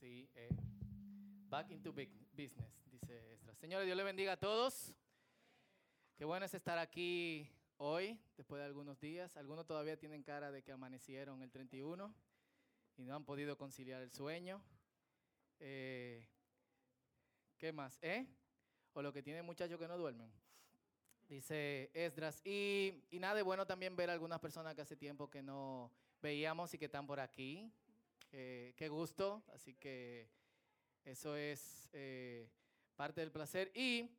Eh, back into big business, dice Esdras. Señores, Dios le bendiga a todos. Qué bueno es estar aquí hoy, después de algunos días. Algunos todavía tienen cara de que amanecieron el 31 y no han podido conciliar el sueño. Eh, ¿Qué más? ¿Eh? O lo que tienen muchachos que no duermen. Dice Esdras. Y, y nada, de bueno también ver a algunas personas que hace tiempo que no veíamos y que están por aquí. Eh, qué gusto. Así que eso es eh, parte del placer. Y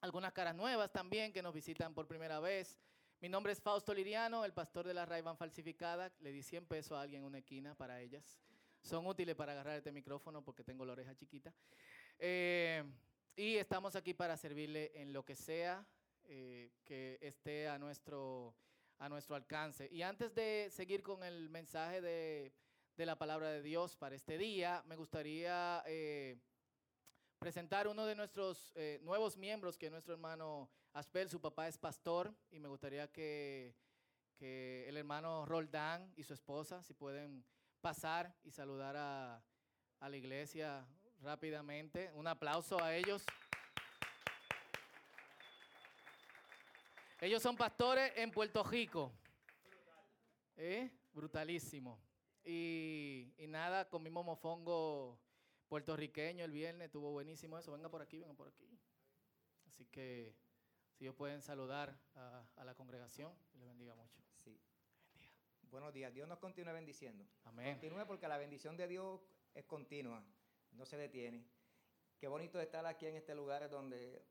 algunas caras nuevas también que nos visitan por primera vez. Mi nombre es Fausto Liriano, el pastor de la Raivan falsificada. Le di 100 pesos a alguien en una esquina para ellas. Son útiles para agarrar este micrófono porque tengo la oreja chiquita. Eh, y estamos aquí para servirle en lo que sea que esté a nuestro, a nuestro alcance. Y antes de seguir con el mensaje de, de la palabra de Dios para este día, me gustaría eh, presentar uno de nuestros eh, nuevos miembros, que es nuestro hermano Aspel. Su papá es pastor y me gustaría que, que el hermano Roldán y su esposa, si pueden pasar y saludar a, a la iglesia rápidamente. Un aplauso a ellos. Ellos son pastores en Puerto Rico. ¿Eh? Brutalísimo. Y, y nada, comimos mofongo puertorriqueño el viernes, estuvo buenísimo eso. Venga por aquí, venga por aquí. Así que si ellos pueden saludar a, a la congregación, les bendiga mucho. Sí. Bendiga. Buenos días. Dios nos continúe bendiciendo. Amén. Continúe porque la bendición de Dios es continua, no se detiene. Qué bonito estar aquí en este lugar donde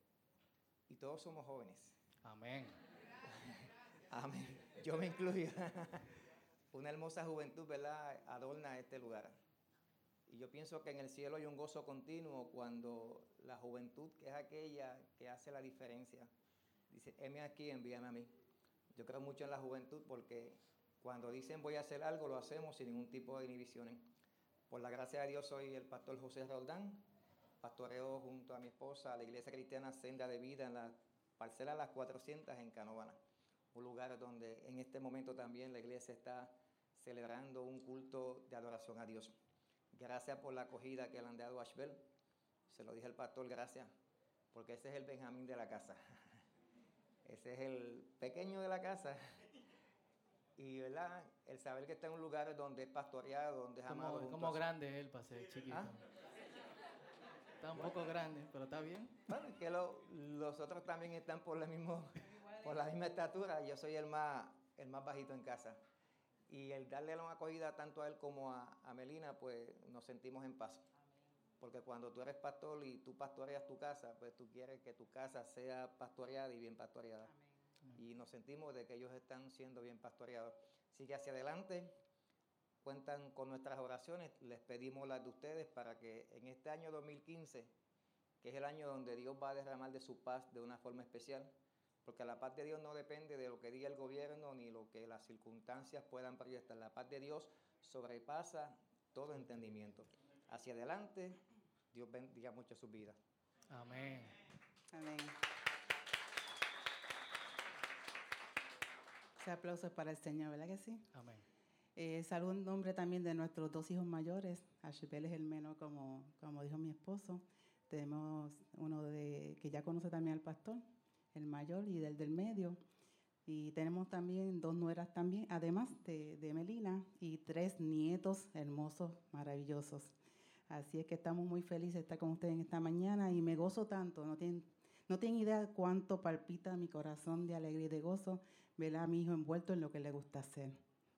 y todos somos jóvenes. Amén. Amén. Yo me incluyo. Una hermosa juventud, ¿verdad? Adorna este lugar. Y yo pienso que en el cielo hay un gozo continuo cuando la juventud, que es aquella que hace la diferencia, dice, heme aquí, envíame a mí. Yo creo mucho en la juventud porque cuando dicen voy a hacer algo, lo hacemos sin ningún tipo de inhibiciones. Por la gracia de Dios soy el pastor José Roldán, pastoreo junto a mi esposa a la iglesia cristiana Senda de Vida en la parcela Las 400 en Canovana, un lugar donde en este momento también la iglesia está celebrando un culto de adoración a Dios. Gracias por la acogida que le han dado a Ashbel. Se lo dije al pastor, gracias, porque ese es el Benjamín de la casa. Ese es el pequeño de la casa. Y ¿verdad? el saber que está en un lugar donde es pastoreado, donde es amado. Como, grande él para ser chiquito. ¿Ah? Está un poco grande, pero está bien. Bueno, es que lo- los otros también están por la, mismo, por la misma estatura. Yo soy el más, el más bajito en casa. Y el darle la acogida tanto a él como a, a Melina, pues nos sentimos en paz. Porque cuando tú eres pastor y tú pastoreas tu casa, pues tú quieres que tu casa sea pastoreada y bien pastoreada. Y nos sentimos de que ellos están siendo bien pastoreados. Sigue hacia adelante, cuentan con nuestras oraciones, les pedimos las de ustedes para que en este año 2015, que es el año donde Dios va a derramar de su paz de una forma especial, porque la paz de Dios no depende de lo que diga el gobierno ni lo que las circunstancias puedan proyectar. La paz de Dios sobrepasa todo entendimiento. Hacia adelante, Dios bendiga mucho sus vidas. Amén. Amén. Ese aplauso es para el Señor, ¿verdad que sí? Amén. Eh, saludo en nombre también de nuestros dos hijos mayores. Ashbel es el menor, como, como dijo mi esposo. Tenemos uno de, que ya conoce también al pastor, el mayor, y del del medio. Y tenemos también dos nueras también, además de, Melina, y tres nietos hermosos, maravillosos. Así es que estamos muy felices de estar con ustedes en esta mañana y me gozo tanto, no tienen, no tienen idea cuánto palpita mi corazón de alegría y de gozo ver a mi hijo envuelto en lo que le gusta hacer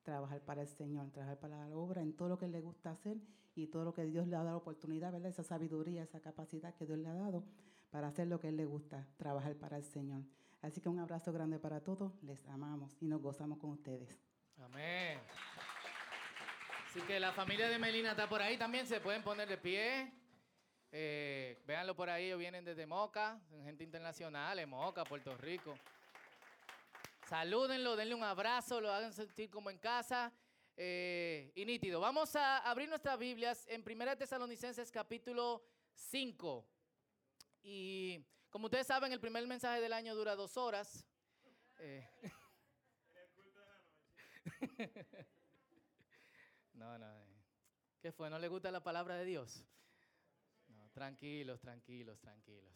trabajar para el Señor, trabajar para la obra, en todo lo que le gusta hacer y todo lo que Dios le ha dado la oportunidad, ¿verdad? Esa sabiduría, esa capacidad que Dios le ha dado para hacer lo que él le gusta, trabajar para el Señor. Así que un abrazo grande para todos, les amamos y nos gozamos con ustedes. Amén. Así que la familia de Melina está por ahí también, se pueden poner de pie. Eh, véanlo por ahí, ellos vienen desde Moca, gente internacional, en Moca, Puerto Rico. Salúdenlo, denle un abrazo, lo hagan sentir como en casa. Eh, y nítido. Vamos a abrir nuestras Biblias en 1 Tesalonicenses capítulo 5. Y como ustedes saben, el primer mensaje del año dura dos horas. Eh, No, no. eh, ¿Qué fue? ¿No le gusta la palabra de Dios? Tranquilos, tranquilos, tranquilos.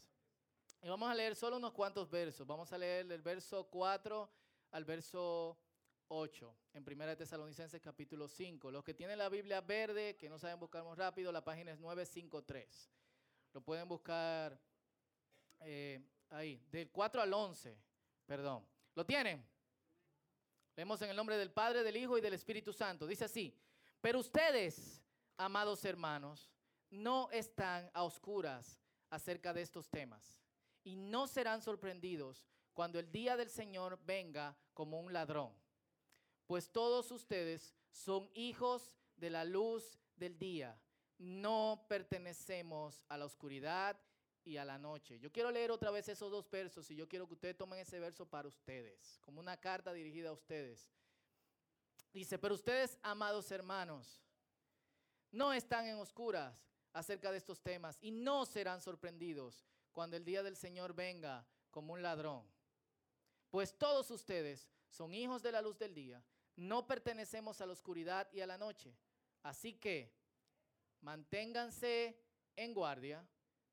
Y vamos a leer solo unos cuantos versos. Vamos a leer el verso 4 al verso 8 en Primera Tesalonicenses capítulo 5. Los que tienen la Biblia verde, que no saben buscar muy rápido, la página es 953. Lo pueden buscar eh, ahí, del 4 al 11, perdón. ¿Lo tienen? Leemos en el nombre del Padre, del Hijo y del Espíritu Santo. Dice así, pero ustedes amados hermanos, no están a oscuras acerca de estos temas y no serán sorprendidos cuando el día del Señor venga como un ladrón. Pues todos ustedes son hijos de la luz del día. No pertenecemos a la oscuridad y a la noche. Yo quiero leer otra vez esos dos versos y yo quiero que ustedes tomen ese verso para ustedes, como una carta dirigida a ustedes. Dice, pero ustedes, amados hermanos, no están en oscuras acerca de estos temas y no serán sorprendidos cuando el día del Señor venga como un ladrón. Pues todos ustedes son hijos de la luz del día, no pertenecemos a la oscuridad y a la noche. Así que manténganse en guardia,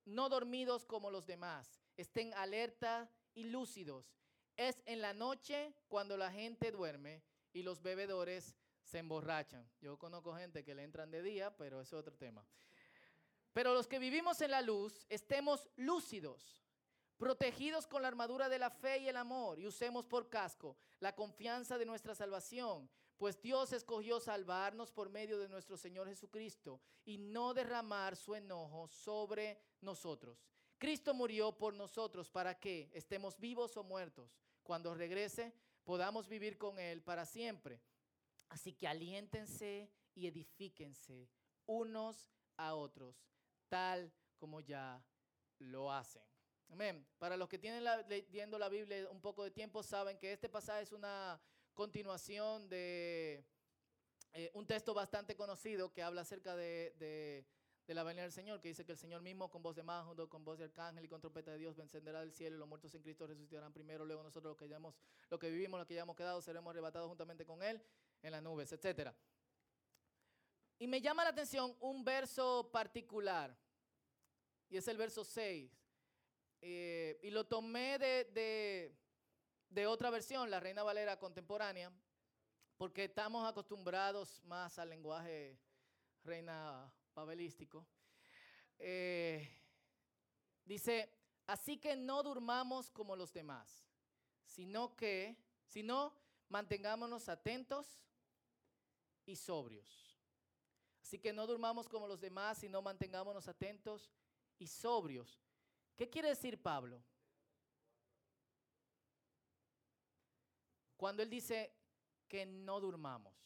no dormidos como los demás, estén alerta y lúcidos. Es en la noche cuando la gente duerme y los bebedores se emborrachan. Yo conozco gente que le entran de día, pero es otro tema. Pero los que vivimos en la luz, estemos lúcidos, protegidos con la armadura de la fe y el amor, y usemos por casco la confianza de nuestra salvación, pues Dios escogió salvarnos por medio de nuestro Señor Jesucristo y no derramar su enojo sobre nosotros. Cristo murió por nosotros para que estemos vivos o muertos. Cuando regrese, podamos vivir con Él para siempre. Así que aliéntense y edifíquense unos a otros, tal como ya lo hacen. Amén. Para los que tienen leyendo la Biblia un poco de tiempo, saben que este pasaje es una continuación de eh, un texto bastante conocido que habla acerca de, la venida del Señor, que dice que el Señor mismo con voz de más, con voz de arcángel y con trompeta de Dios vencerá del cielo y los muertos en Cristo resucitarán primero, luego nosotros los que, hayamos, los que vivimos, los que hayamos quedado, seremos arrebatados juntamente con Él en las nubes, etc. Y me llama la atención un verso particular, y es el verso 6. Eh, y lo tomé de, otra versión, la Reina Valera contemporánea, porque estamos acostumbrados más al lenguaje reina babelístico. Eh, dice, así que no durmamos como los demás, sino que, sino mantengámonos atentos y sobrios. Así que no durmamos como los demás, sino mantengámonos atentos y sobrios. ¿Qué quiere decir Pablo? Cuando él dice que no durmamos.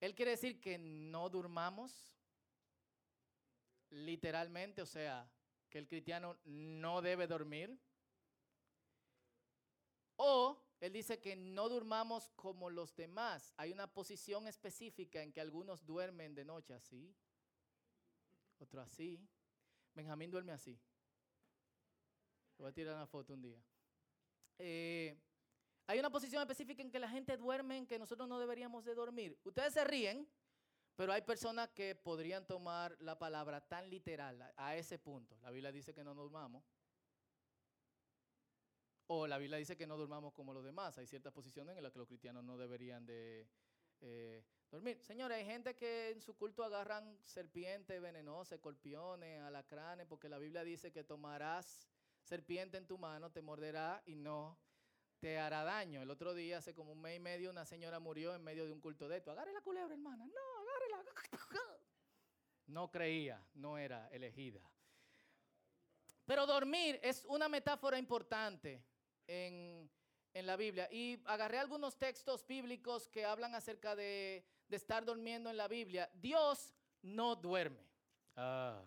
Él quiere decir que no durmamos literalmente, o sea, que el cristiano no debe dormir. O él dice que no durmamos como los demás. Hay una posición específica en que algunos duermen de noche así, otro así. Benjamín duerme así. voy a tirar una foto un día. Eh, hay una posición específica en que la gente duerme, en que nosotros no deberíamos de dormir. Ustedes se ríen, pero hay personas que podrían tomar la palabra tan literal a, ese punto. La Biblia dice que no durmamos. O la Biblia dice que no durmamos como los demás. Hay ciertas posiciones en las que los cristianos no deberían de eh, dormir. Señores, hay gente que en su culto agarran serpientes venenosas, escorpiones, alacranes, porque la Biblia dice que tomarás serpiente en tu mano, te morderá y no te hará daño. El otro día, hace como un mes y medio, una señora murió en medio de un culto de esto. Agarre la culebra, hermana. No, agárrela. No creía, no era elegida. Pero dormir es una metáfora importante en, la Biblia. Y agarré algunos textos bíblicos que hablan acerca de, estar durmiendo en la Biblia. Dios no duerme. Ah.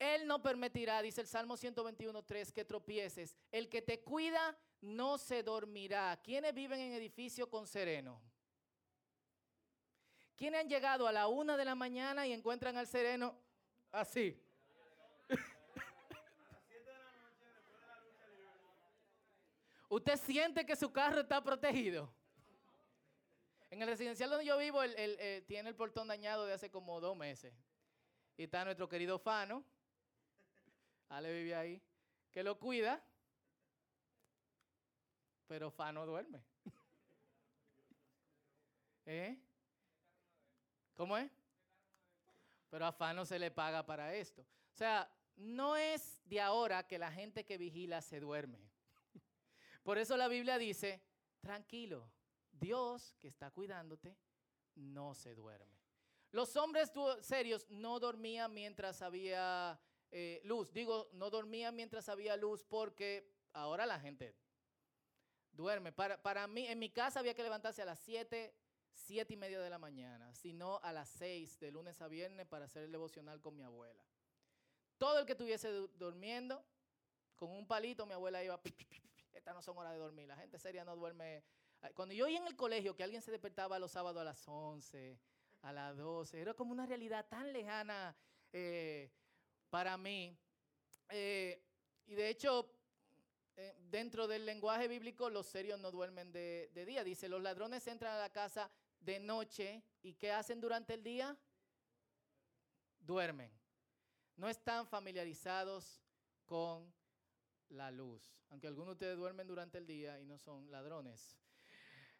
Él no permitirá, dice el Salmo 121.3, que tropieces. El que te cuida no se dormirá. ¿Quiénes viven en edificio con sereno? ¿Quiénes han llegado a la una de la mañana y encuentran al sereno así? ¿Usted siente que su carro está protegido? En el residencial donde yo vivo, eh, tiene el portón dañado de hace como dos meses. Y está nuestro querido Fano. Ale vive ahí. Que lo cuida. Pero Fano duerme. ¿Eh? ¿Cómo es? Pero a Fano se le paga para esto. O sea, no es de ahora que la gente que vigila se duerme. Por eso la Biblia dice, tranquilo, Dios que está cuidándote no se duerme. Los hombres serios no dormían mientras había eh, luz. Digo, no dormían mientras había luz porque ahora la gente duerme. Para, para mí, en mi casa había que levantarse a las 7, 7 y media de la mañana, sino a las 6 de lunes a viernes para hacer el devocional con mi abuela. Todo el que estuviese durmiendo, con un palito, mi abuela iba, estas no son horas de dormir, la gente seria no duerme. Cuando yo iba en el colegio, que alguien se despertaba los sábados a las 11, a las 12, era como una realidad tan lejana eh, para mí. Eh, y de hecho, eh, dentro del lenguaje bíblico, los serios no duermen de, de, día. Dice, los ladrones entran a la casa de noche y ¿qué hacen durante el día? Duermen no están familiarizados con la luz, aunque algunos de ustedes duermen durante el día y no son ladrones.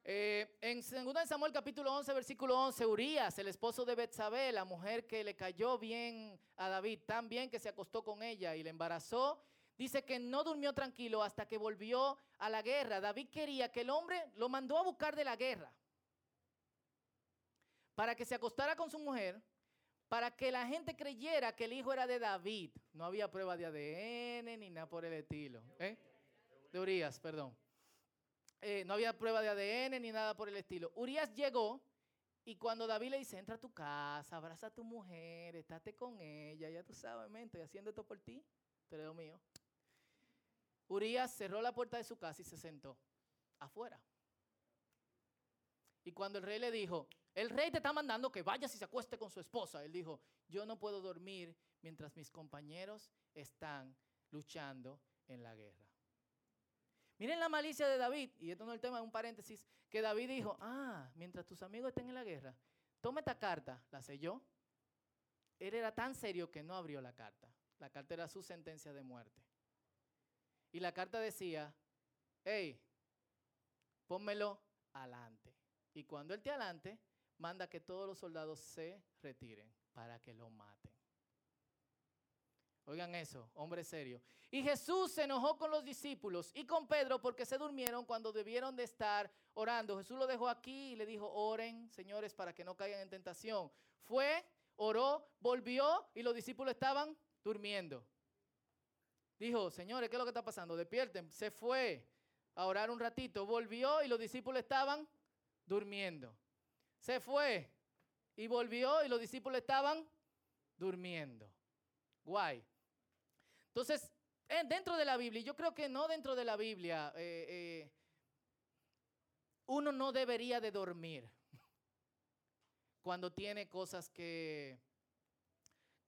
Eh, en 2 Samuel capítulo 11, versículo 11, Urias, el esposo de Betsabé, la mujer que le cayó bien a David, tan bien que se acostó con ella y le embarazó, dice que no durmió tranquilo hasta que volvió a la guerra. David quería que el hombre lo mandó a buscar de la guerra para que se acostara con su mujer para que la gente creyera que el hijo era de David. No había prueba de ADN ni nada por el estilo. ¿eh? De Urias, perdón. Eh, no había prueba de ADN ni nada por el estilo. Urias llegó y cuando David le dice, entra a tu casa, abraza a tu mujer, estate con ella, ya tú sabes, estoy haciendo esto por ti, pero es mío. Urias cerró la puerta de su casa y se sentó afuera. Y cuando el rey le dijo, el rey te está mandando que vayas y se acueste con su esposa. Él dijo, yo no puedo dormir mientras mis compañeros están luchando en la guerra. Miren la malicia de David, y esto no es el tema, es un paréntesis, que David dijo, ah, mientras tus amigos estén en la guerra, toma esta carta, la selló. Él era tan serio que no abrió la carta. La carta era su sentencia de muerte. Y la carta decía, hey, pónmelo adelante. Y cuando él te adelante, manda que todos los soldados se retiren para que lo maten. Oigan eso, hombre serio. Y Jesús se enojó con los discípulos y con Pedro porque se durmieron cuando debieron de estar orando. Jesús lo dejó aquí y le dijo, oren, señores, para que no caigan en tentación. Fue, oró, volvió y los discípulos estaban durmiendo. Dijo, señores, ¿qué es lo que está pasando? Despierten. Se fue a orar un ratito, volvió y los discípulos estaban durmiendo. Se fue y volvió y los discípulos estaban durmiendo. Guay. Entonces, dentro de la Biblia, yo creo que no dentro de la Biblia, eh, eh, uno no debería de dormir cuando tiene cosas que,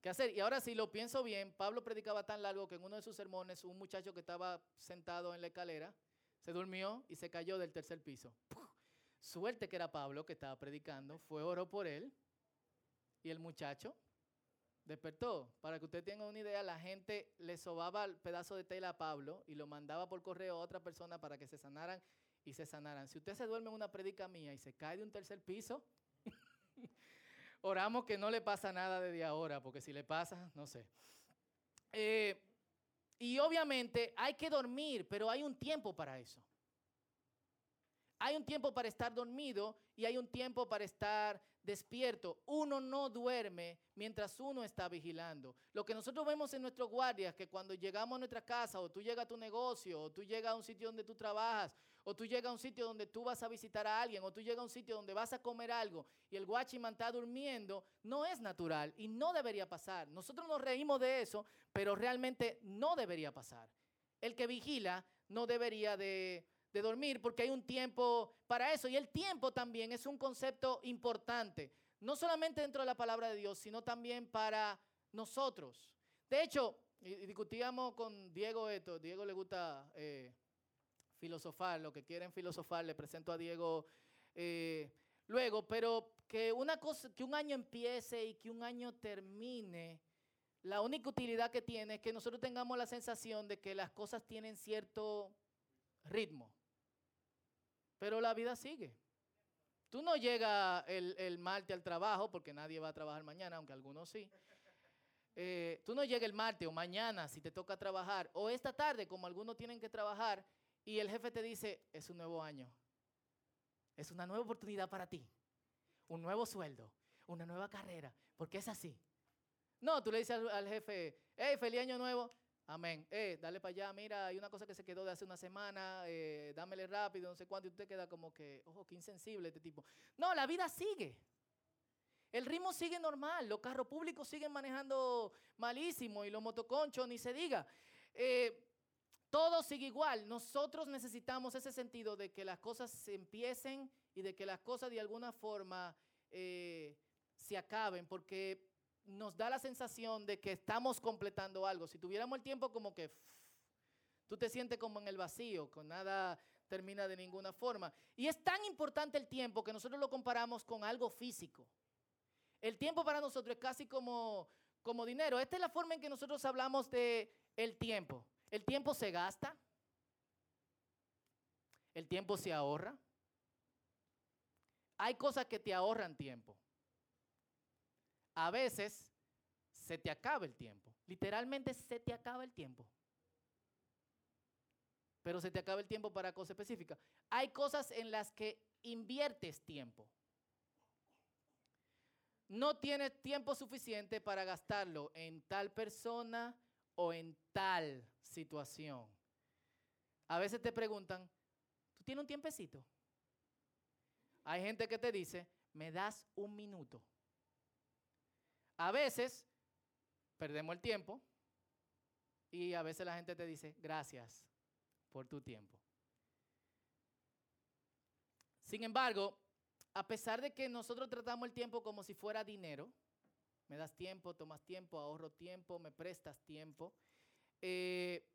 que hacer. Y ahora si lo pienso bien, Pablo predicaba tan largo que en uno de sus sermones un muchacho que estaba sentado en la escalera se durmió y se cayó del tercer piso. Suerte que era Pablo que estaba predicando, fue oro por él y el muchacho despertó. Para que usted tenga una idea, la gente le sobaba el pedazo de tela a Pablo y lo mandaba por correo a otra persona para que se sanaran y se sanaran. Si usted se duerme en una predica mía y se cae de un tercer piso, oramos que no le pasa nada desde ahora, porque si le pasa, no sé. Eh, y obviamente hay que dormir, pero hay un tiempo para eso. Hay un tiempo para estar dormido y hay un tiempo para estar despierto. Uno no duerme mientras uno está vigilando. Lo que nosotros vemos en nuestros guardias, que cuando llegamos a nuestra casa o tú llegas a tu negocio o tú llegas a un sitio donde tú trabajas o tú llegas a un sitio donde tú vas a visitar a alguien o tú llegas a un sitio donde vas a comer algo y el guachiman está durmiendo, no es natural y no debería pasar. Nosotros nos reímos de eso, pero realmente no debería pasar. El que vigila no debería de de dormir, porque hay un tiempo para eso. Y el tiempo también es un concepto importante, no solamente dentro de la palabra de Dios, sino también para nosotros. De hecho, discutíamos con Diego esto, Diego le gusta eh, filosofar, lo que quieren filosofar, le presento a Diego eh, luego, pero que una cosa, que un año empiece y que un año termine, la única utilidad que tiene es que nosotros tengamos la sensación de que las cosas tienen cierto ritmo. Pero la vida sigue. Tú no llegas el, el martes al trabajo, porque nadie va a trabajar mañana, aunque algunos sí. Eh, tú no llegas el martes o mañana si te toca trabajar, o esta tarde, como algunos tienen que trabajar, y el jefe te dice, es un nuevo año, es una nueva oportunidad para ti, un nuevo sueldo, una nueva carrera, porque es así. No, tú le dices al, jefe, hey, feliz año nuevo, amén, eh, dale para allá, mira, hay una cosa que se quedó de hace una semana, eh, dámele rápido, no sé cuánto, y te queda como que, ojo, qué insensible este tipo. No, la vida sigue. El ritmo sigue normal, los carros públicos siguen manejando malísimo y los motoconchos ni se diga. Eh, todo sigue igual. Nosotros necesitamos ese sentido de que las cosas se empiecen y de que las cosas de alguna forma eh, se acaben, porque nos da la sensación de que estamos completando algo. Si tuviéramos el tiempo como que tú te sientes como en el vacío, con nada termina de ninguna forma. Y es tan importante el tiempo que nosotros lo comparamos con algo físico. El tiempo para nosotros es casi como, como dinero. Esta es la forma en que nosotros hablamos de el tiempo. El tiempo se gasta. El tiempo se ahorra. Hay cosas que te ahorran tiempo. A veces se te acaba el tiempo. Literalmente se te acaba el tiempo. Pero se te acaba el tiempo para cosas específicas. Hay cosas en las que inviertes tiempo no tienes tiempo suficiente para gastarlo en tal persona o en tal situación. A veces te preguntan, ¿tú tienes un tiempecito? Hay gente que te dice, me das un minuto. A veces perdemos el tiempo y a veces la gente te dice, gracias por tu tiempo. Sin embargo, a pesar de que nosotros tratamos el tiempo como si fuera dinero, me das tiempo, tomas tiempo, ahorro tiempo, me prestas tiempo, eh,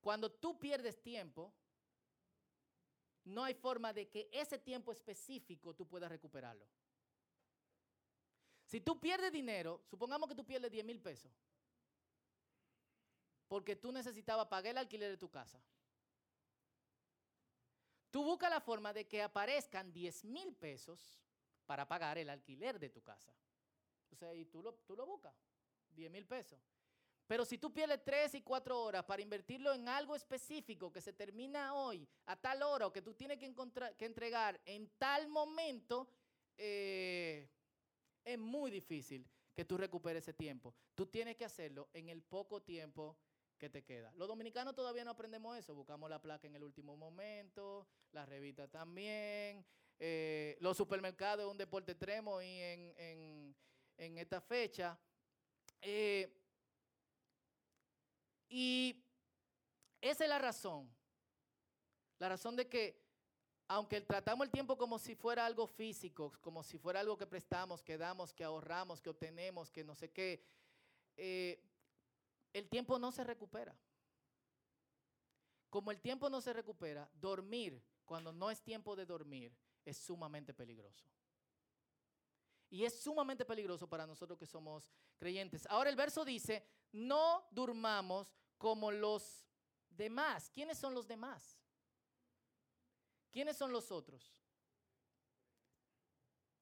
cuando tú pierdes tiempo, no hay forma de que ese tiempo específico tú puedas recuperarlo. Si tú pierdes dinero, supongamos que tú pierdes 10 mil pesos, porque tú necesitabas pagar el alquiler de tu casa. Tú buscas la forma de que aparezcan 10 mil pesos para pagar el alquiler de tu casa. O sea, y tú lo, tú lo buscas, 10 mil pesos. Pero si tú pierdes 3 y 4 horas para invertirlo en algo específico que se termina hoy, a tal hora, o que tú tienes que, que entregar en tal momento, eh, es muy difícil que tú recuperes ese tiempo. Tú tienes que hacerlo en el poco tiempo que te queda. Los dominicanos todavía no aprendemos eso, buscamos la placa en el último momento, la revista también, eh, los supermercados es un deporte extremo y en, esta fecha. Eh, y esa es la razón, la razón de que aunque tratamos el tiempo como si fuera algo físico, como si fuera algo que prestamos, que damos, que ahorramos, que obtenemos, que no sé qué, eh, el tiempo no se recupera. Como el tiempo no se recupera, dormir cuando no es tiempo de dormir es sumamente peligroso. Y es sumamente peligroso para nosotros que somos creyentes. Ahora el verso dice, no durmamos como los demás. ¿Quiénes son los demás? ¿Quiénes son los otros?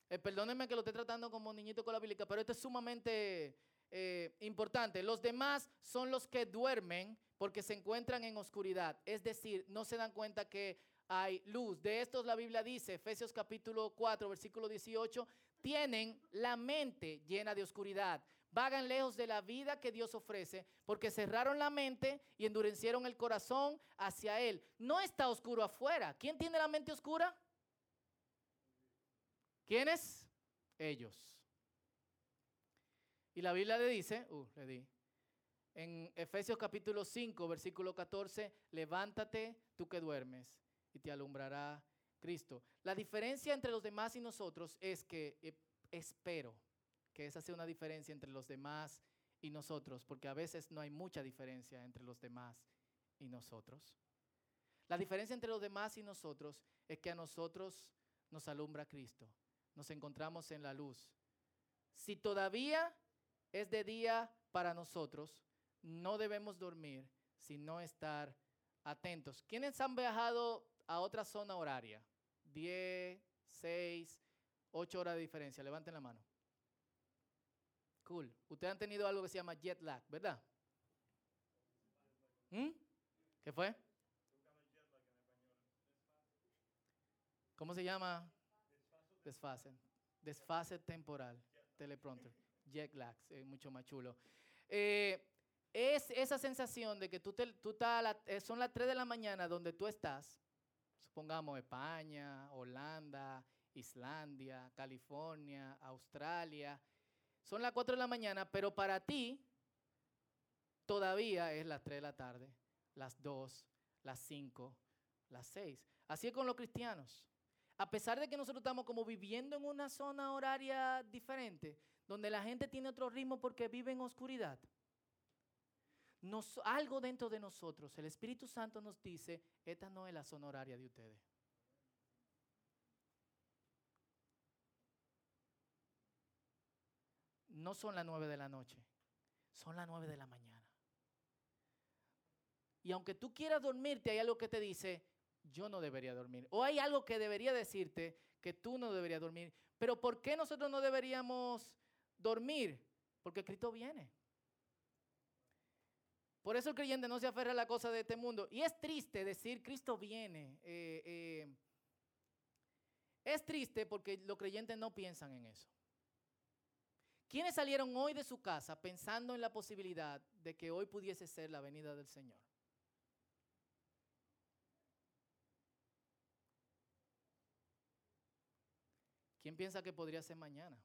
Eh, perdónenme que lo esté tratando como niñito con la bíblica, pero esto es sumamente eh, importante. Los demás son los que duermen porque se encuentran en oscuridad. Es decir, no se dan cuenta que hay luz. De estos la Biblia dice, Efesios capítulo 4, versículo 18, tienen la mente llena de oscuridad. Vagan lejos de la vida que Dios ofrece porque cerraron la mente y endurecieron el corazón hacia Él. No está oscuro afuera. ¿Quién tiene la mente oscura? ¿Quiénes? Ellos. Y la Biblia le dice, uh, le di, en Efesios capítulo 5, versículo 14, levántate tú que duermes y te alumbrará Cristo. La diferencia entre los demás y nosotros es que eh, espero que esa sea una diferencia entre los demás y nosotros, porque a veces no hay mucha diferencia entre los demás y nosotros. La diferencia entre los demás y nosotros es que a nosotros nos alumbra Cristo. Nos encontramos en la luz. Si todavía es de día para nosotros, no debemos dormir, sino estar atentos. ¿Quiénes han viajado a otra zona horaria? 10, 6, 8 horas de diferencia. Levanten la mano. Cool. Ustedes han tenido algo que se llama jet lag, ¿verdad? ¿Mm? ¿Qué fue? ¿Cómo se llama? Desfase. Desfase temporal. Teleprompter. Jet lag. mucho más chulo. Eh, es esa sensación de que tú estás, eh, son las 3 de la mañana donde tú estás, supongamos España, Holanda, Islandia, California, Australia, son las 4 de la mañana, pero para ti todavía es las 3 de la tarde, las 2, las 5, las 6. Así es con los cristianos. A pesar de que nosotros estamos como viviendo en una zona horaria diferente, donde la gente tiene otro ritmo porque vive en oscuridad, algo dentro de nosotros, el Espíritu Santo nos dice, esta no es la zona horaria de ustedes. No son las nueve de la noche, son las nueve de la mañana. Y aunque tú quieras dormirte, hay algo que te dice, yo no debería dormir. O hay algo que debería decirte que tú no deberías dormir. Pero ¿por qué nosotros no deberíamos dormir? Porque Cristo viene. Por eso el creyente no se aferra a la cosa de este mundo. Y es triste decir, Cristo viene. Eh, eh, es triste porque los creyentes no piensan en eso. ¿Quiénes salieron hoy de su casa pensando en la posibilidad de que hoy pudiese ser la venida del Señor? ¿Quién piensa que podría ser mañana?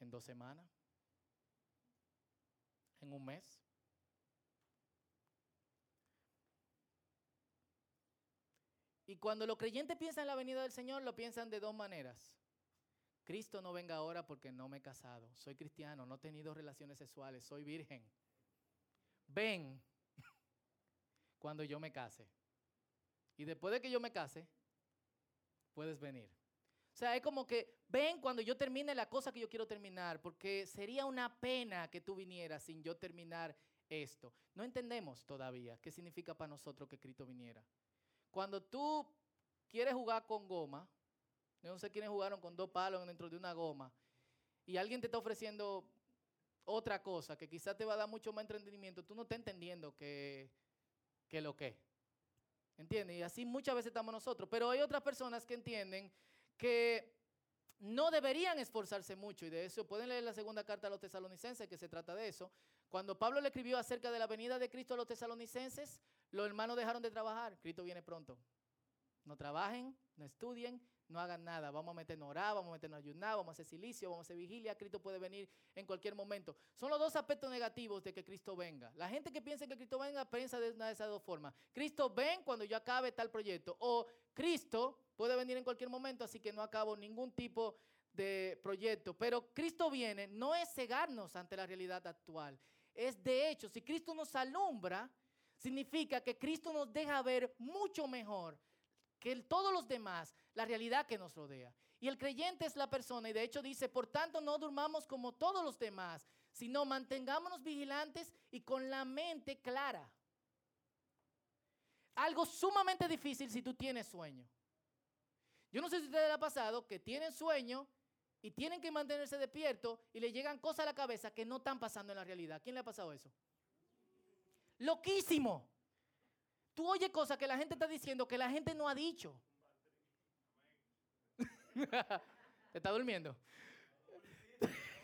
en dos semanas, en un mes. Y cuando los creyentes piensan en la venida del Señor, lo piensan de dos maneras. Cristo no venga ahora porque no me he casado. Soy cristiano, no he tenido relaciones sexuales, soy virgen. Ven cuando yo me case. Y después de que yo me case, puedes venir. O sea, es como que ven cuando yo termine la cosa que yo quiero terminar, porque sería una pena que tú vinieras sin yo terminar esto. No entendemos todavía qué significa para nosotros que Cristo viniera. Cuando tú quieres jugar con goma, no sé quiénes jugaron con dos palos dentro de una goma, y alguien te está ofreciendo otra cosa que quizás te va a dar mucho más entretenimiento, tú no estás entendiendo que, que lo que. ¿Entiendes? Y así muchas veces estamos nosotros. Pero hay otras personas que entienden que no deberían esforzarse mucho, y de eso pueden leer la segunda carta a los tesalonicenses, que se trata de eso. Cuando Pablo le escribió acerca de la venida de Cristo a los tesalonicenses, los hermanos dejaron de trabajar, Cristo viene pronto. No trabajen, no estudien, no hagan nada. Vamos a meternos a orar, vamos a meternos a ayunar, vamos a hacer silicio, vamos a hacer vigilia. Cristo puede venir en cualquier momento. Son los dos aspectos negativos de que Cristo venga. La gente que piensa que Cristo venga piensa de una de esas dos formas. Cristo ven cuando yo acabe tal proyecto. O Cristo puede venir en cualquier momento, así que no acabo ningún tipo de proyecto. Pero Cristo viene, no es cegarnos ante la realidad actual. Es de hecho, si Cristo nos alumbra, significa que Cristo nos deja ver mucho mejor que todos los demás la realidad que nos rodea. Y el creyente es la persona, y de hecho dice, por tanto no durmamos como todos los demás, sino mantengámonos vigilantes y con la mente clara. Algo sumamente difícil si tú tienes sueño. Yo no sé si a ustedes les ha pasado que tienen sueño y tienen que mantenerse despiertos y le llegan cosas a la cabeza que no están pasando en la realidad. ¿Quién le ha pasado eso? Loquísimo. Tú oyes cosas que la gente está diciendo que la gente no ha dicho. ¿Te está durmiendo?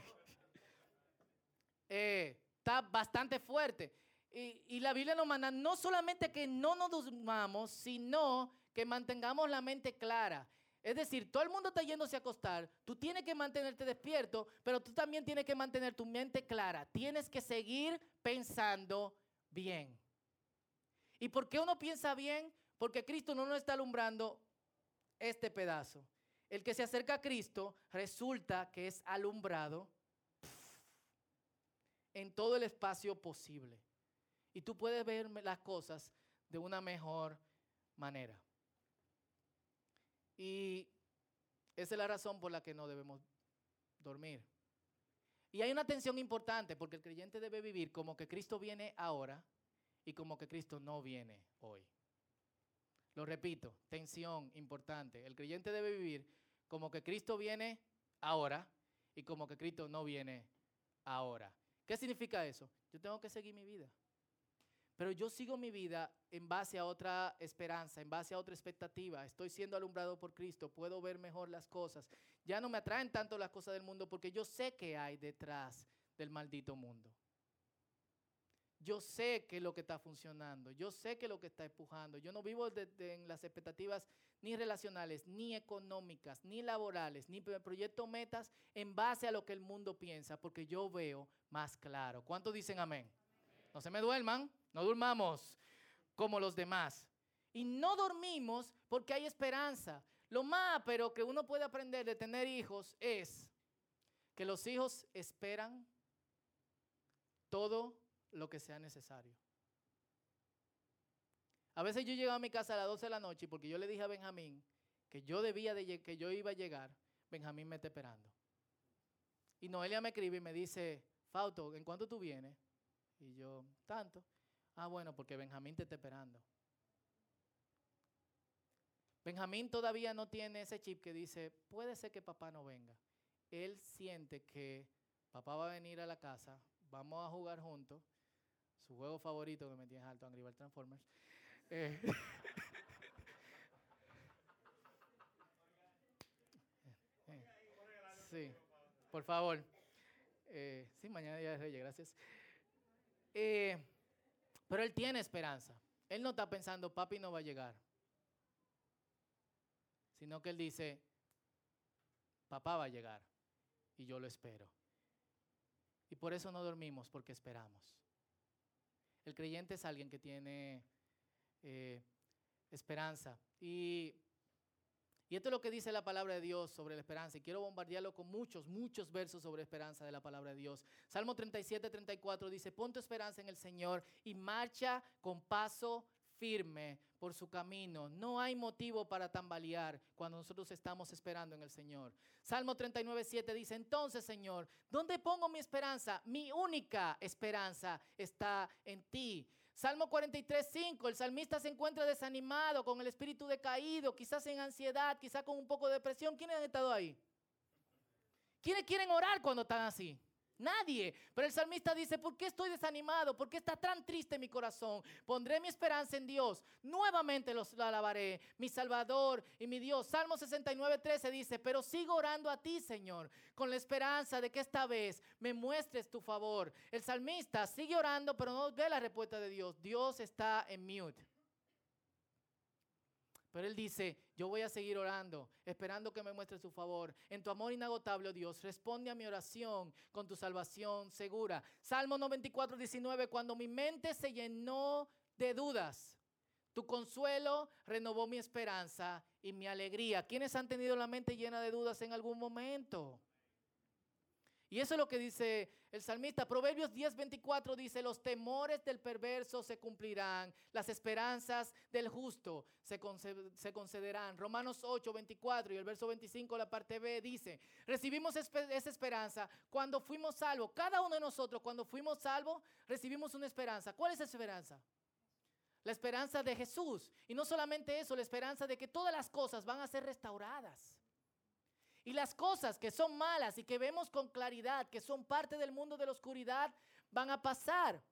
Eh, está bastante fuerte. Y, y, la Biblia nos manda no solamente que no nos durmamos, sino que mantengamos la mente clara. Es decir, todo el mundo está yéndose a acostar, tú tienes que mantenerte despierto, pero tú también tienes que mantener tu mente clara. Tienes que seguir pensando bien. ¿Y por qué uno piensa bien? Porque Cristo no nos está alumbrando este pedazo. El que se acerca a Cristo resulta que es alumbrado en todo el espacio posible. Y tú puedes ver las cosas de una mejor manera. Y esa es la razón por la que no debemos dormir. Y hay una tensión importante porque el creyente debe vivir como que Cristo viene ahora y como que Cristo no viene hoy. Lo repito, tensión importante. El creyente debe vivir como que Cristo viene ahora y como que Cristo no viene ahora. ¿Qué significa eso? Yo tengo que seguir mi vida. Pero yo sigo mi vida en base a otra esperanza, en base a otra expectativa. Estoy siendo alumbrado por Cristo, puedo ver mejor las cosas. Ya no me atraen tanto las cosas del mundo porque yo sé que hay detrás del maldito mundo. Yo sé que es lo que está funcionando, yo sé que es lo que está empujando. Yo no vivo en las expectativas ni relacionales, ni económicas, ni laborales, ni proyecto metas en base a lo que el mundo piensa, porque yo veo más claro. ¿Cuántos dicen amén? No se me duerman, no durmamos como los demás. Y no dormimos porque hay esperanza. Lo más, pero que uno puede aprender de tener hijos es que los hijos esperan todo lo que sea necesario. A veces yo llego a mi casa a las 12 de la noche porque yo le dije a Benjamín que yo debía de que yo iba a llegar. Benjamín me está esperando. Y Noelia me escribe y me dice, Fauto, ¿en cuánto tú vienes? Y yo, tanto. Ah, bueno, porque Benjamín te está esperando. Benjamín todavía no tiene ese chip que dice, puede ser que papá no venga. Él siente que papá va a venir a la casa, vamos a jugar juntos su juego favorito que me tiene alto, Angry Birds Transformers. Eh, sí, por favor. Eh, sí, mañana ya es Reyes, gracias. Eh, pero él tiene esperanza. Él no está pensando, papi no va a llegar. Sino que él dice, papá va a llegar. Y yo lo espero. Y por eso no dormimos, porque esperamos. El creyente es alguien que tiene eh, esperanza. Y, y esto es lo que dice la palabra de Dios sobre la esperanza. Y quiero bombardearlo con muchos, muchos versos sobre esperanza de la palabra de Dios. Salmo 37, 34 dice, pon tu esperanza en el Señor y marcha con paso firme por su camino. No hay motivo para tambalear cuando nosotros estamos esperando en el Señor. Salmo 39, 7 dice, entonces Señor, ¿dónde pongo mi esperanza? Mi única esperanza está en ti. Salmo 43, 5, el salmista se encuentra desanimado, con el espíritu decaído, quizás en ansiedad, quizás con un poco de depresión. ¿Quiénes han estado ahí? ¿Quiénes quieren orar cuando están así? Nadie. Pero el salmista dice, ¿por qué estoy desanimado? ¿Por qué está tan triste mi corazón? Pondré mi esperanza en Dios. Nuevamente los alabaré, mi Salvador y mi Dios. Salmo 69, 13 dice, pero sigo orando a ti, Señor, con la esperanza de que esta vez me muestres tu favor. El salmista sigue orando, pero no ve la respuesta de Dios. Dios está en mute. Pero él dice, yo voy a seguir orando, esperando que me muestre su favor. En tu amor inagotable, oh Dios, responde a mi oración con tu salvación segura. Salmo 94, 19, cuando mi mente se llenó de dudas, tu consuelo renovó mi esperanza y mi alegría. ¿Quiénes han tenido la mente llena de dudas en algún momento? Y eso es lo que dice el salmista. Proverbios 10:24 dice, los temores del perverso se cumplirán, las esperanzas del justo se, concederán. Romanos 8:24 y el verso 25, la parte B, dice, recibimos esa esperanza cuando fuimos salvos. Cada uno de nosotros, cuando fuimos salvos, recibimos una esperanza. ¿Cuál es esa esperanza? La esperanza de Jesús. Y no solamente eso, la esperanza de que todas las cosas van a ser restauradas. Y las cosas que son malas y que vemos con claridad, que son parte del mundo de la oscuridad, van a pasar.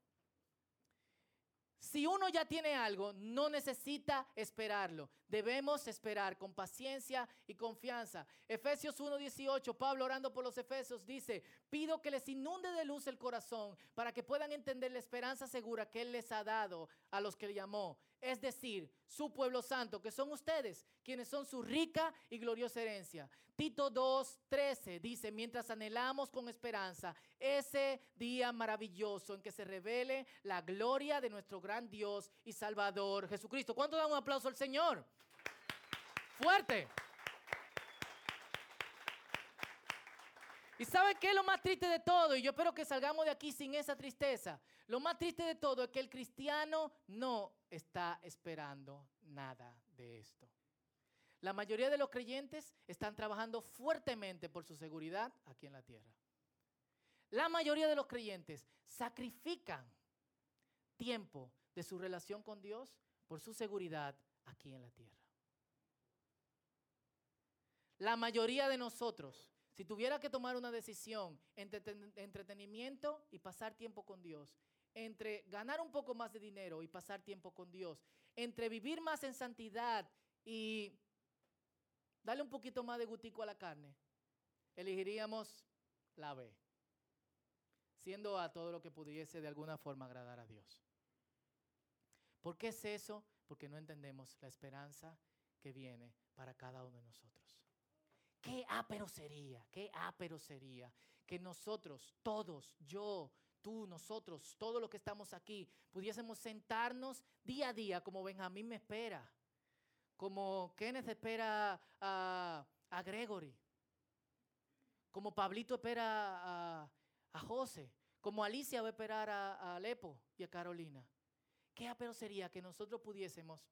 Si uno ya tiene algo, no necesita esperarlo. Debemos esperar con paciencia y confianza. Efesios 1:18, Pablo orando por los Efesios dice, pido que les inunde de luz el corazón para que puedan entender la esperanza segura que Él les ha dado a los que le llamó es decir, su pueblo santo, que son ustedes, quienes son su rica y gloriosa herencia. Tito 2.13 dice, mientras anhelamos con esperanza ese día maravilloso en que se revele la gloria de nuestro gran Dios y Salvador Jesucristo. ¿Cuánto dan un aplauso al Señor? Fuerte. ¿Y sabe qué es lo más triste de todo? Y yo espero que salgamos de aquí sin esa tristeza. Lo más triste de todo es que el cristiano no está esperando nada de esto. La mayoría de los creyentes están trabajando fuertemente por su seguridad aquí en la tierra. La mayoría de los creyentes sacrifican tiempo de su relación con Dios por su seguridad aquí en la tierra. La mayoría de nosotros, si tuviera que tomar una decisión entre entretenimiento y pasar tiempo con Dios, entre ganar un poco más de dinero y pasar tiempo con Dios, entre vivir más en santidad y darle un poquito más de gutico a la carne, elegiríamos la B, siendo a todo lo que pudiese de alguna forma agradar a Dios. ¿Por qué es eso? Porque no entendemos la esperanza que viene para cada uno de nosotros. Qué ápero sería, qué ápero sería que nosotros, todos, yo, tú, nosotros, todos los que estamos aquí, pudiésemos sentarnos día a día como Benjamín me espera, como Kenneth espera a, Gregory, como Pablito espera a, José, como Alicia va a esperar a, a Alepo y a Carolina. Qué ápero sería que nosotros pudiésemos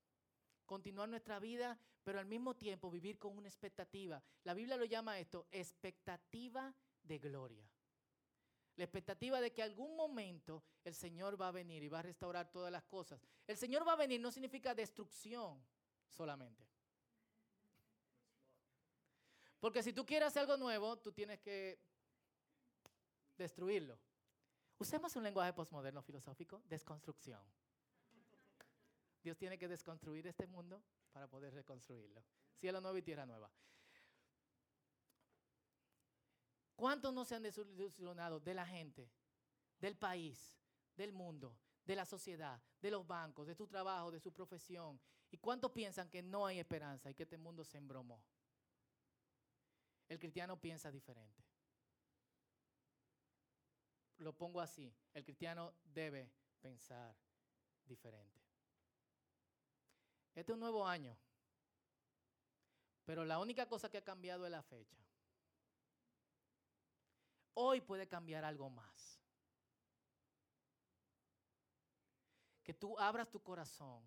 continuar nuestra vida, pero al mismo tiempo vivir con una expectativa. La Biblia lo llama esto expectativa de gloria. La expectativa de que algún momento el Señor va a venir y va a restaurar todas las cosas. El Señor va a venir no significa destrucción solamente. Porque si tú quieres hacer algo nuevo, tú tienes que destruirlo. Usemos un lenguaje postmoderno filosófico, desconstrucción. Dios tiene que desconstruir este mundo para poder reconstruirlo. Cielo nuevo y tierra nueva. ¿Cuántos no se han desilusionado de la gente, del país, del mundo, de la sociedad, de los bancos, de tu trabajo, de su profesión? ¿Y cuántos piensan que no hay esperanza y que este mundo se embromó? El cristiano piensa diferente. Lo pongo así, el cristiano debe pensar diferente. Este es un nuevo año, pero la única cosa que ha cambiado es la fecha. Hoy puede cambiar algo más. Que tú abras tu corazón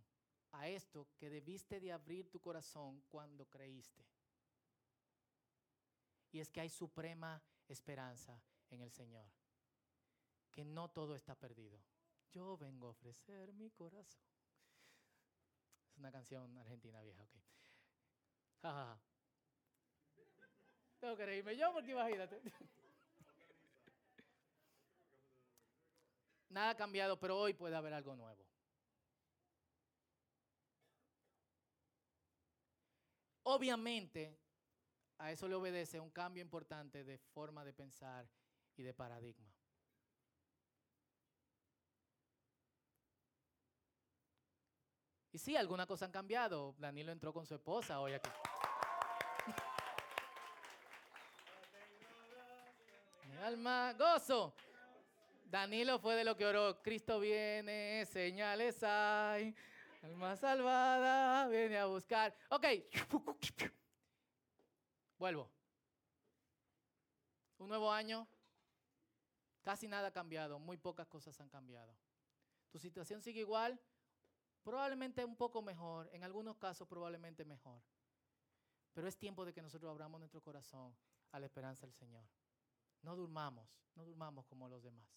a esto que debiste de abrir tu corazón cuando creíste. Y es que hay suprema esperanza en el Señor. Que no todo está perdido. Yo vengo a ofrecer mi corazón. Es una canción argentina vieja, ok. Tengo que reírme yo porque imagínate. Nada ha cambiado, pero hoy puede haber algo nuevo. Obviamente, a eso le obedece un cambio importante de forma de pensar y de paradigma. Y sí, algunas cosas han cambiado. Danilo entró con su esposa hoy aquí. Mi alma, gozo. Danilo fue de lo que oró. Cristo viene, señales hay. Alma salvada viene a buscar. Ok. Vuelvo. Un nuevo año. Casi nada ha cambiado. Muy pocas cosas han cambiado. Tu situación sigue igual. Probablemente un poco mejor. En algunos casos probablemente mejor. Pero es tiempo de que nosotros abramos nuestro corazón a la esperanza del Señor. No durmamos. No durmamos como los demás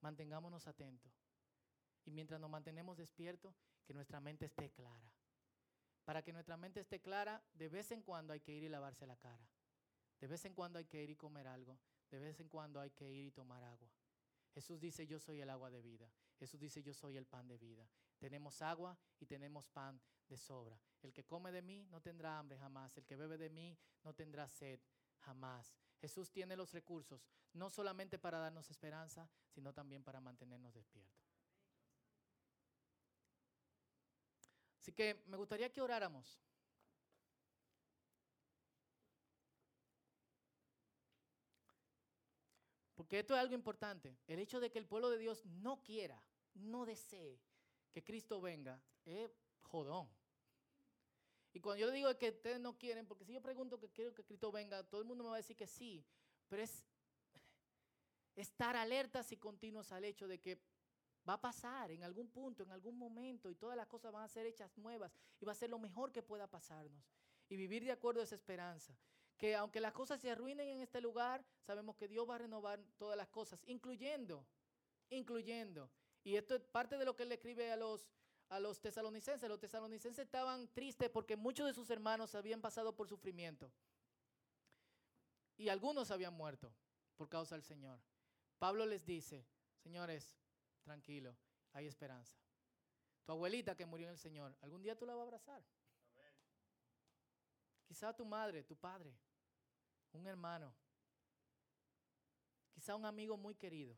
mantengámonos atentos. Y mientras nos mantenemos despiertos, que nuestra mente esté clara. Para que nuestra mente esté clara, de vez en cuando hay que ir y lavarse la cara. De vez en cuando hay que ir y comer algo. De vez en cuando hay que ir y tomar agua. Jesús dice, yo soy el agua de vida. Jesús dice, yo soy el pan de vida. Tenemos agua y tenemos pan de sobra. El que come de mí no tendrá hambre jamás. El que bebe de mí no tendrá sed jamás. Jesús tiene los recursos, no solamente para darnos esperanza, sino también para mantenernos despiertos. Así que me gustaría que oráramos. Porque esto es algo importante. El hecho de que el pueblo de Dios no quiera, no desee que Cristo venga, es jodón. Y cuando yo digo que ustedes no quieren, porque si yo pregunto que quiero que Cristo venga, todo el mundo me va a decir que sí, pero es, estar alertas y continuos al hecho de que va a pasar en algún punto, en algún momento, y todas las cosas van a ser hechas nuevas y va a ser lo mejor que pueda pasarnos. Y vivir de acuerdo a esa esperanza. Que aunque las cosas se arruinen en este lugar, sabemos que Dios va a renovar todas las cosas, incluyendo, incluyendo. Y esto es parte de lo que él escribe a los, a los tesalonicenses. Los tesalonicenses estaban tristes porque muchos de sus hermanos habían pasado por sufrimiento. Y algunos habían muerto por causa del Señor. Pablo les dice, señores, tranquilo, hay esperanza. Tu abuelita que murió en el Señor, algún día tú la vas a abrazar. Quizá tu madre, tu padre, un hermano, quizá un amigo muy querido.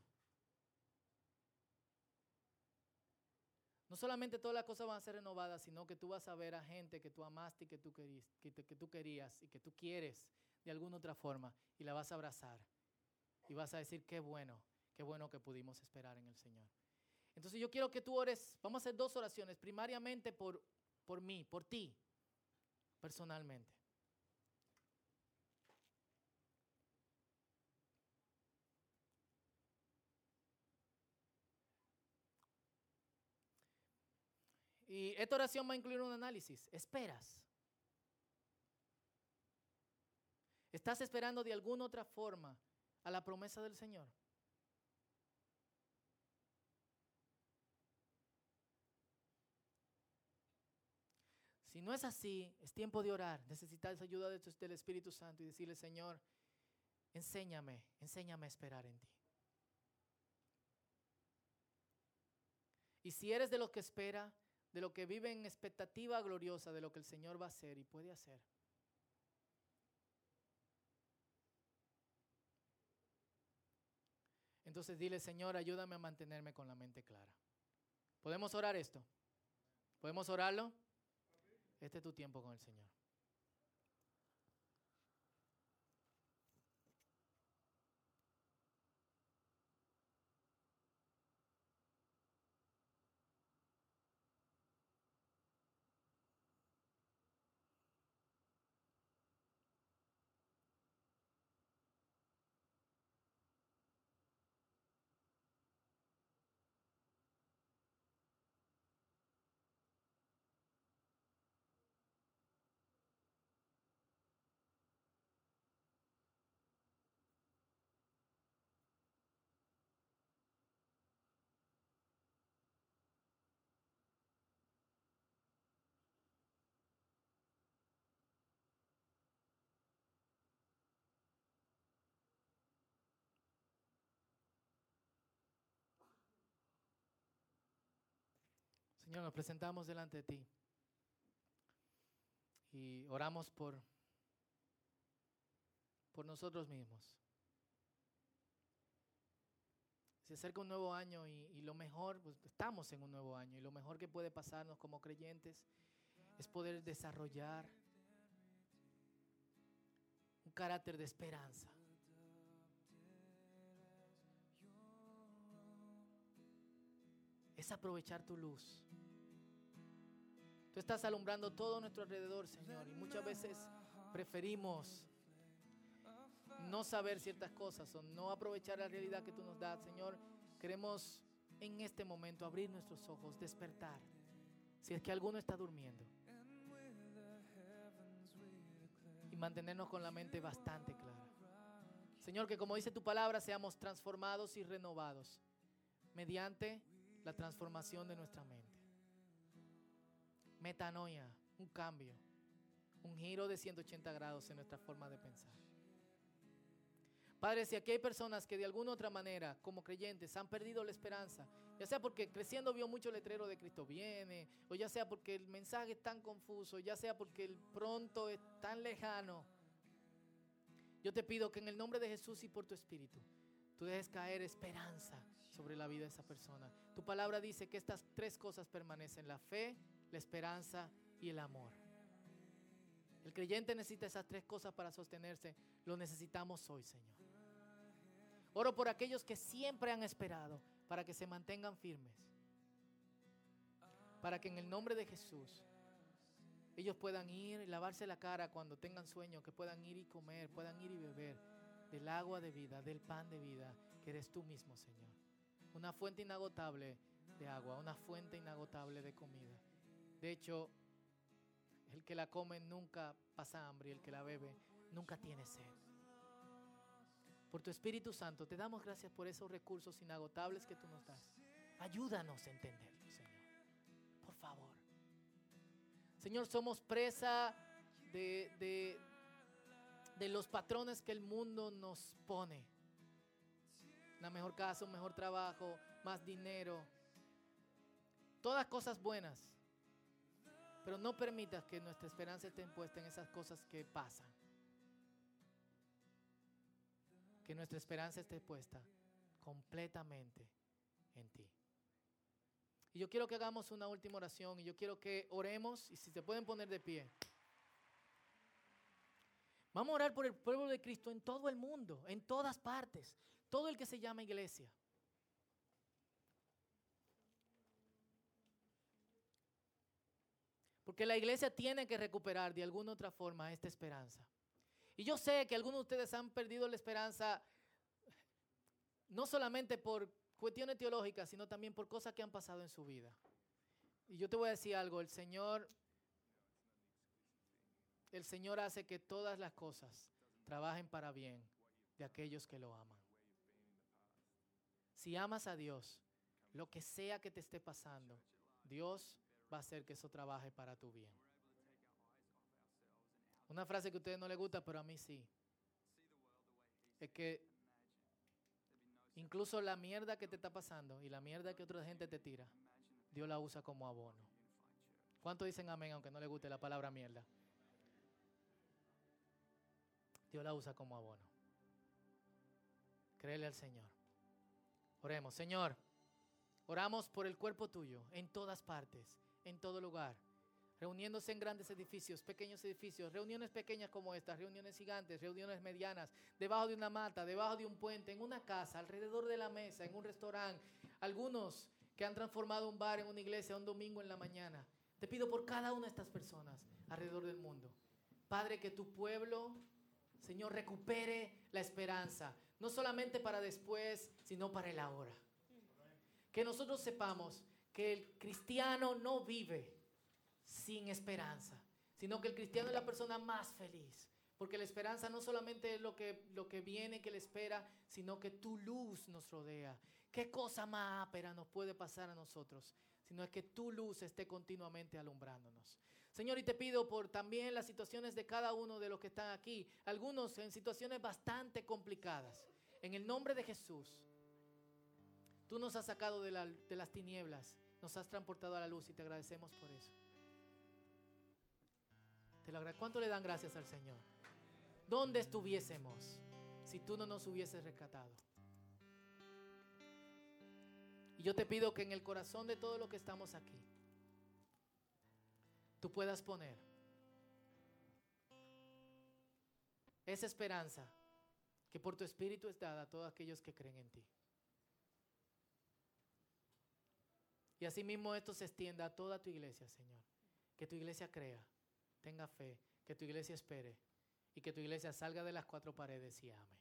No solamente todas las cosas van a ser renovadas, sino que tú vas a ver a gente que tú amaste y que tú, querías, que, que tú querías y que tú quieres de alguna otra forma y la vas a abrazar y vas a decir qué bueno, qué bueno que pudimos esperar en el Señor. Entonces yo quiero que tú ores, vamos a hacer dos oraciones, primariamente por, por mí, por ti, personalmente. Y esta oración va a incluir un análisis. Esperas. ¿Estás esperando de alguna otra forma a la promesa del Señor? Si no es así, es tiempo de orar. Necesitas ayuda del Espíritu Santo y decirle, Señor, enséñame, enséñame a esperar en ti. Y si eres de los que espera, de lo que vive en expectativa gloriosa de lo que el Señor va a hacer y puede hacer, Entonces dile, Señor, ayúdame a mantenerme con la mente clara. ¿Podemos orar esto? ¿Podemos orarlo? Este es tu tiempo con el Señor. Señor, nos presentamos delante de ti y oramos por, por nosotros mismos. Se acerca un nuevo año y, y, lo mejor, pues estamos en un nuevo año y lo mejor que puede pasarnos como creyentes es poder desarrollar un carácter de esperanza. Es aprovechar tu luz. Estás alumbrando todo nuestro alrededor, Señor, y muchas veces preferimos no saber ciertas cosas o no aprovechar la realidad que tú nos das, Señor. Queremos en este momento abrir nuestros ojos, despertar. Si es que alguno está durmiendo. Y mantenernos con la mente bastante clara. Señor, que como dice tu palabra, seamos transformados y renovados mediante la transformación de nuestra mente metanoia, un cambio, un giro de 180 grados en nuestra forma de pensar. Padre, si aquí hay personas que de alguna otra manera, como creyentes, han perdido la esperanza, ya sea porque creciendo vio mucho letrero de Cristo viene, o ya sea porque el mensaje es tan confuso, ya sea porque el pronto es tan lejano, yo te pido que en el nombre de Jesús y por tu Espíritu, tú dejes caer esperanza sobre la vida de esa persona. Tu palabra dice que estas tres cosas permanecen, la fe, la esperanza y el amor. El creyente necesita esas tres cosas para sostenerse. Lo necesitamos hoy, Señor. Oro por aquellos que siempre han esperado para que se mantengan firmes. Para que en el nombre de Jesús ellos puedan ir y lavarse la cara cuando tengan sueño, que puedan ir y comer, puedan ir y beber del agua de vida, del pan de vida que eres tú mismo, Señor. Una fuente inagotable de agua, una fuente inagotable de comida. De hecho, el que la come nunca pasa hambre y el que la bebe nunca tiene sed. Por tu Espíritu Santo, te damos gracias por esos recursos inagotables que tú nos das. Ayúdanos a entenderlo, Señor. Por favor. Señor, somos presa de, de, de los patrones que el mundo nos pone. Una mejor casa, un mejor trabajo, más dinero. Todas cosas buenas. Pero no permitas que nuestra esperanza esté puesta en esas cosas que pasan. Que nuestra esperanza esté puesta completamente en ti. Y yo quiero que hagamos una última oración y yo quiero que oremos y si se pueden poner de pie. Vamos a orar por el pueblo de Cristo en todo el mundo, en todas partes, todo el que se llama iglesia. Porque la iglesia tiene que recuperar de alguna otra forma esta esperanza. Y yo sé que algunos de ustedes han perdido la esperanza no solamente por cuestiones teológicas, sino también por cosas que han pasado en su vida. Y yo te voy a decir algo, el Señor el Señor hace que todas las cosas trabajen para bien de aquellos que lo aman. Si amas a Dios, lo que sea que te esté pasando, Dios va a hacer que eso trabaje para tu bien. Una frase que a ustedes no les gusta, pero a mí sí. Es que incluso la mierda que te está pasando y la mierda que otra gente te tira, Dios la usa como abono. ¿Cuántos dicen amén aunque no les guste la palabra mierda? Dios la usa como abono. Créele al Señor. Oremos, Señor. Oramos por el cuerpo tuyo en todas partes, en todo lugar, reuniéndose en grandes edificios, pequeños edificios, reuniones pequeñas como estas, reuniones gigantes, reuniones medianas, debajo de una mata, debajo de un puente, en una casa, alrededor de la mesa, en un restaurante. Algunos que han transformado un bar en una iglesia un domingo en la mañana. Te pido por cada una de estas personas alrededor del mundo. Padre, que tu pueblo Señor, recupere la esperanza, no solamente para después, sino para el ahora. Que nosotros sepamos que el cristiano no vive sin esperanza, sino que el cristiano es la persona más feliz. Porque la esperanza no solamente es lo que, lo que viene, que le espera, sino que tu luz nos rodea. ¿Qué cosa más ápera nos puede pasar a nosotros? Sino es que tu luz esté continuamente alumbrándonos. Señor, y te pido por también las situaciones de cada uno de los que están aquí, algunos en situaciones bastante complicadas. En el nombre de Jesús, tú nos has sacado de, las tinieblas, nos has transportado a la luz y te agradecemos por eso. Lo ¿Cuánto le dan gracias al Señor? ¿Dónde estuviésemos si tú no nos hubieses rescatado? Y yo te pido que en el corazón de todos los que estamos aquí, tú puedas poner esa esperanza que por tu espíritu es dada a todos aquellos que creen en ti. Y asimismo esto se extienda a toda tu iglesia, Señor. Que tu iglesia crea, tenga fe, que tu iglesia espere y que tu iglesia salga de las cuatro paredes y ame.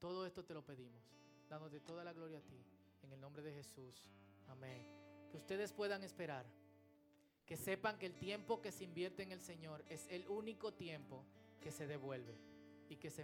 Todo esto te lo pedimos, dándote toda la gloria a ti, en el nombre de Jesús. Amén. Que ustedes puedan esperar que sepan que el tiempo que se invierte en el Señor es el único tiempo que se devuelve y que se